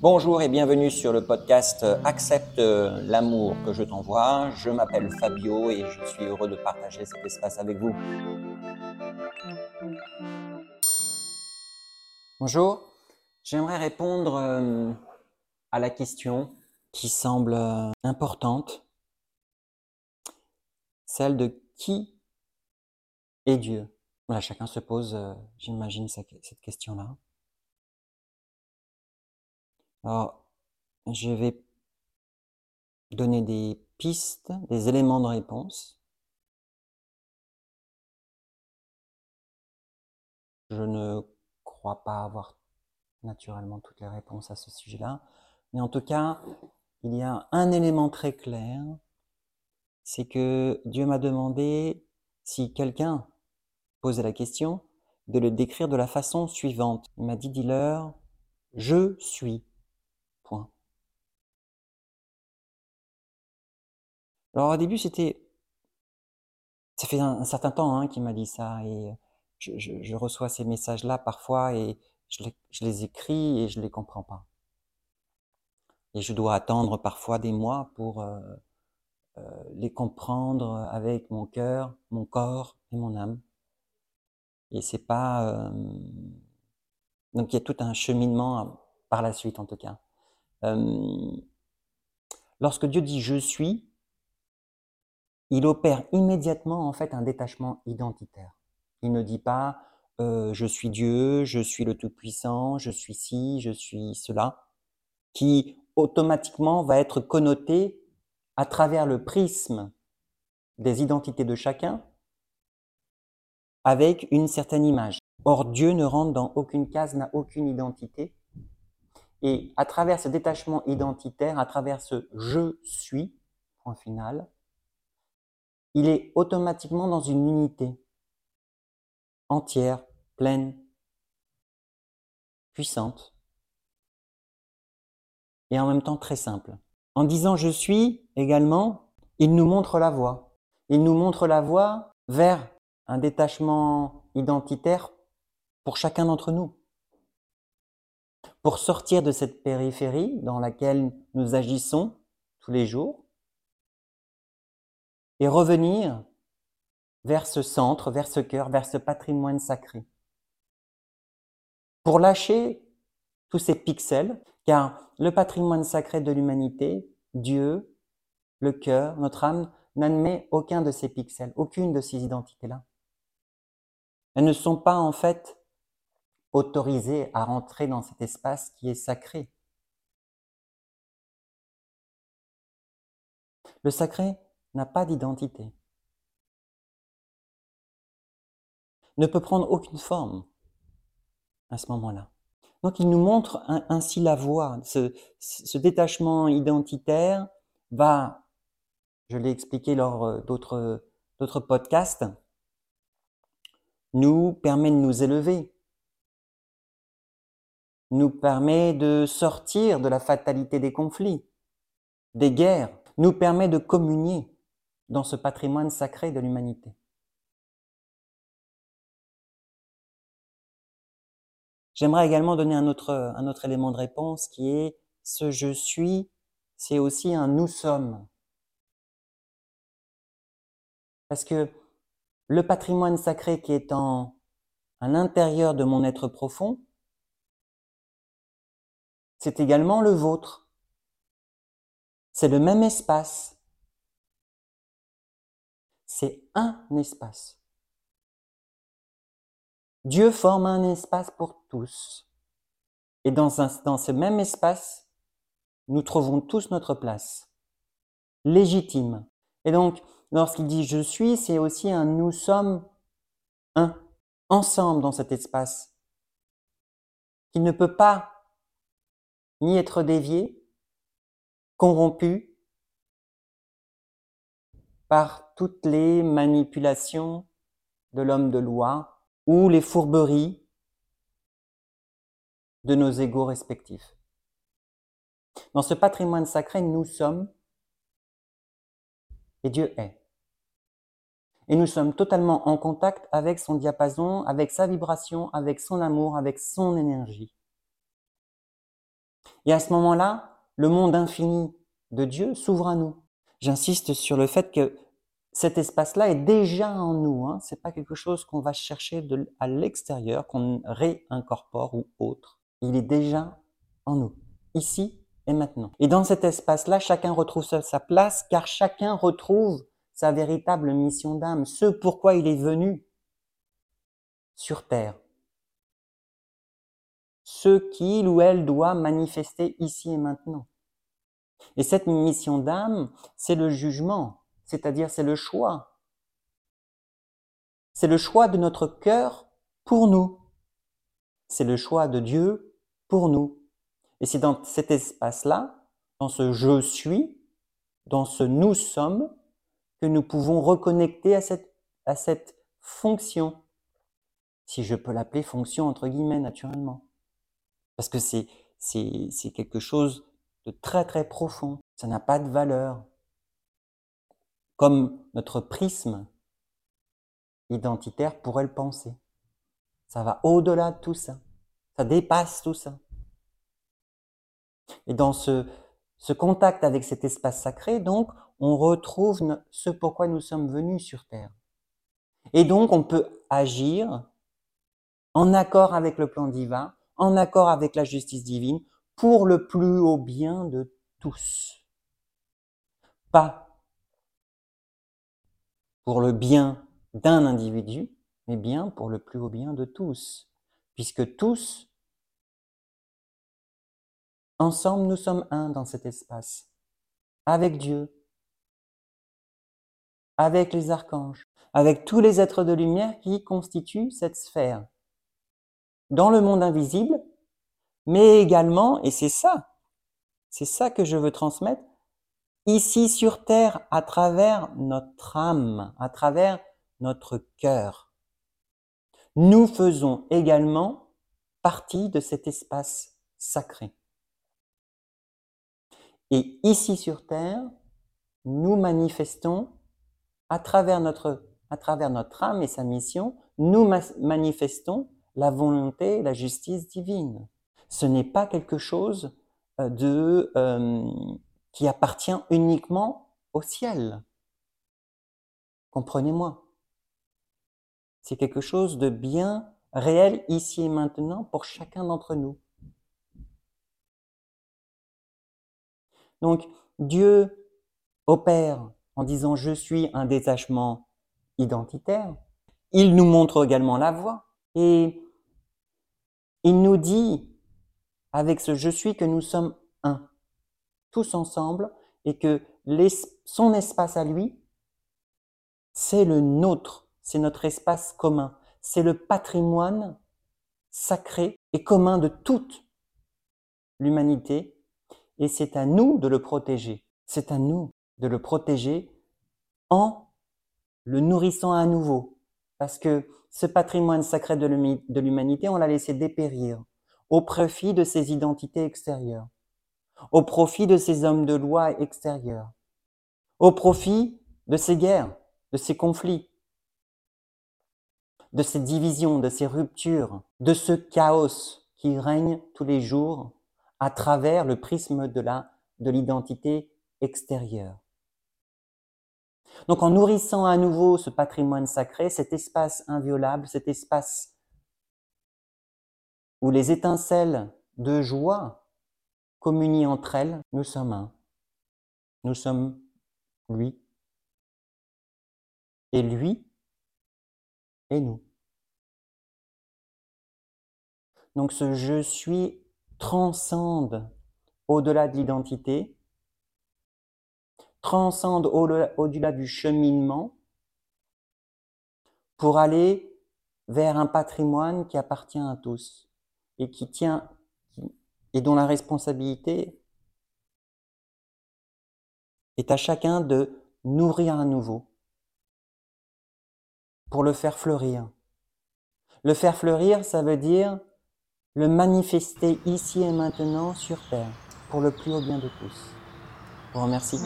Bonjour et bienvenue sur le podcast Accepte l'amour que je t'envoie. Je m'appelle Fabio et je suis heureux de partager cet espace avec vous. Bonjour, j'aimerais répondre euh, à la question qui semble euh, importante, celle de qui est Dieu? Voilà, chacun se pose, euh, j'imagine, cette question-là. Alors, je vais donner des pistes, des éléments de réponse. Je ne crois pas avoir naturellement toutes les réponses à ce sujet-là, mais en tout cas, il y a un élément très clair, c'est que Dieu m'a demandé, si quelqu'un posait la question, de le décrire de la façon suivante. Il m'a dit, dis-leur, je suis. Alors au début, c'était... Ça fait un, certain temps hein, qu'il m'a dit ça et je, reçois ces messages-là parfois et je les, écris et je les comprends pas. Et je dois attendre parfois des mois pour euh, euh, les comprendre avec mon cœur, mon corps et mon âme. Et c'est pas... Euh, donc il y a tout un cheminement par la suite en tout cas. lorsque Dieu dit je suis, il opère immédiatement en fait un détachement identitaire. Il ne dit pas euh, je suis Dieu, je suis le Tout-Puissant, je suis ci, je suis cela, qui automatiquement va être connoté à travers le prisme des identités de chacun avec une certaine image. Or, Dieu ne rentre dans aucune case, n'a aucune identité. Et à travers ce détachement identitaire, à travers ce je suis, point final, il est automatiquement dans une unité entière, pleine, puissante et en même temps très simple. En disant je suis également, il nous montre la voie. Il nous montre la voie vers un détachement identitaire pour chacun d'entre nous. Pour sortir de cette périphérie dans laquelle nous agissons tous les jours et revenir vers ce centre, vers ce cœur, vers ce patrimoine sacré. Pour lâcher tous ces pixels, car le patrimoine sacré de l'humanité, Dieu, le cœur, notre âme, n'admet aucun de ces pixels, aucune de ces identités-là. Elles ne sont pas en fait autorisées à rentrer dans cet espace qui est sacré. Le sacré, n'a pas d'identité, ne peut prendre aucune forme à ce moment-là. Donc il nous montre ainsi la voie. Ce, détachement identitaire va, je l'ai expliqué lors euh, d'autres podcasts, nous permet de nous élever, nous permet de sortir de la fatalité des conflits, des guerres, nous permet de communier dans ce patrimoine sacré de l'humanité. J'aimerais également donner un autre, un autre élément de réponse qui est ce je suis, c'est aussi un nous sommes. Parce que le patrimoine sacré qui est en, à l'intérieur de mon être profond, c'est également le vôtre. C'est le même espace c'est un espace. Dieu forme un espace pour tous. Et dans, ce même espace, nous trouvons tous notre place, légitime. Et donc, lorsqu'il dit je suis, c'est aussi un nous sommes un, ensemble dans cet espace, qui ne peut pas ni être dévié, corrompu, par toutes les manipulations de l'homme de loi ou les fourberies de nos égaux respectifs. Dans ce patrimoine sacré, nous sommes et Dieu est. Et nous sommes totalement en contact avec son diapason, avec sa vibration, avec son amour, avec son énergie. Et à ce moment-là, le monde infini de Dieu s'ouvre à nous. J'insiste sur le fait que cet espace-là est déjà en nous. Hein. C'est pas quelque chose qu'on va chercher à l'extérieur, qu'on réincorpore ou autre. Il est déjà en nous, ici et maintenant. Et dans cet espace-là, chacun retrouve sa place, car chacun retrouve sa véritable mission d'âme, ce pourquoi il est venu sur Terre, ce qu'il ou elle doit manifester ici et maintenant. Et cette mission d'âme, c'est le jugement, c'est-à-dire c'est le choix. C'est le choix de notre cœur pour nous. C'est le choix de Dieu pour nous. Et c'est dans cet espace-là, dans ce je suis, dans ce nous sommes, que nous pouvons reconnecter à cette, à cette fonction, si je peux l'appeler fonction entre guillemets naturellement. Parce que c'est, quelque chose de très très profond. Ça n'a pas de valeur. Comme notre prisme identitaire pourrait le penser. Ça va au-delà de tout ça. Ça dépasse tout ça. Et dans ce, contact avec cet espace sacré, donc, on retrouve ce pourquoi nous sommes venus sur Terre. Et donc, on peut agir en accord avec le plan divin, en accord avec la justice divine, pour le plus haut bien de tous. Pas pour le bien d'un individu, mais bien pour le plus haut bien de tous, puisque tous, ensemble, nous sommes un dans cet espace, avec Dieu, avec les archanges, avec tous les êtres de lumière qui constituent cette sphère. Dans le monde invisible, mais également, et c'est ça, c'est ça que je veux transmettre, ici sur Terre, à travers notre âme, à travers notre cœur. Nous faisons également partie de cet espace sacré. Et ici sur Terre, nous manifestons à travers notre, à travers notre âme et sa mission, nous manifestons la volonté, la justice divine. Ce n'est pas quelque chose euh, de, euh, qui appartient uniquement au ciel. Comprenez-moi. C'est quelque chose de bien réel ici et maintenant pour chacun d'entre nous. Donc, Dieu opère en disant je suis un détachement identitaire. Il nous montre également la voie et il nous dit avec ce je suis que nous sommes un, tous ensemble et que son espace à lui, c'est le nôtre, c'est notre espace commun, c'est le patrimoine sacré et commun de toute l'humanité et c'est à nous de le protéger. C'est à nous de le protéger en le nourrissant à nouveau. Parce que ce patrimoine sacré de l'humanité, on l'a laissé dépérir au profit de ses identités extérieures, au profit de ses hommes de loi extérieurs, au profit de ses guerres, de ses conflits, de ces divisions, de ces ruptures, de ce chaos qui règne tous les jours à travers le prisme de de l'identité extérieure. Donc en nourrissant à nouveau ce patrimoine sacré, cet espace inviolable, cet espace où les étincelles de joie communient entre elles, nous sommes un. Nous sommes lui. Et lui et nous. Donc ce je suis transcende au-delà de l'identité, transcende au-delà du cheminement pour aller vers un patrimoine qui appartient à tous et qui tient et dont la responsabilité est à chacun de nourrir à nouveau pour le faire fleurir. Le faire fleurir, ça veut dire le manifester ici et maintenant sur Terre pour le plus haut bien de tous. Je vous remercie.